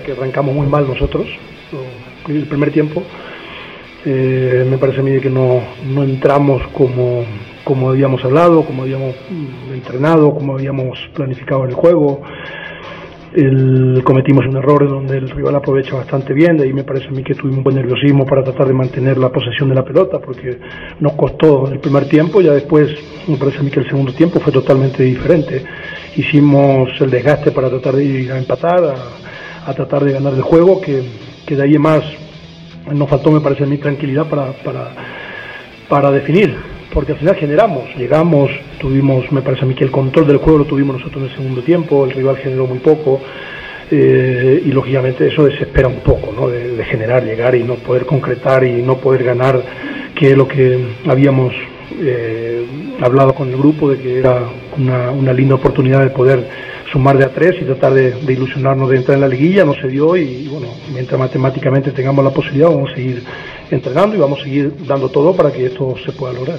Verdad que arrancamos muy mal nosotros, el primer tiempo. Eh, me parece a mí que no, no entramos como, como habíamos hablado, como habíamos mm, entrenado, como habíamos planificado el juego. El, cometimos un error donde el rival aprovecha bastante bien, de ahí me parece a mí que tuvimos un buen nerviosismo para tratar de mantener la posesión de la pelota, porque nos costó el primer tiempo, ya después me parece a mí que el segundo tiempo fue totalmente diferente. Hicimos el desgaste para tratar de ir a empatar, a, a tratar de ganar el juego, que, que de ahí en más nos faltó, me parece a mí, tranquilidad para, para, para definir, porque al final generamos, llegamos, tuvimos, me parece a mí que el control del juego lo tuvimos nosotros en el segundo tiempo, el rival generó muy poco, eh, y lógicamente eso desespera un poco, ¿no? De, de, generar, llegar y no poder concretar y no poder ganar, que es lo que habíamos eh, hablado con el grupo, de que era una, una linda oportunidad de poder sumar de a tres y tratar de, ilusionarnos de entrar en la liguilla, no se dio y bueno, mientras matemáticamente tengamos la posibilidad vamos a seguir entrenando y vamos a seguir dando todo para que esto se pueda lograr.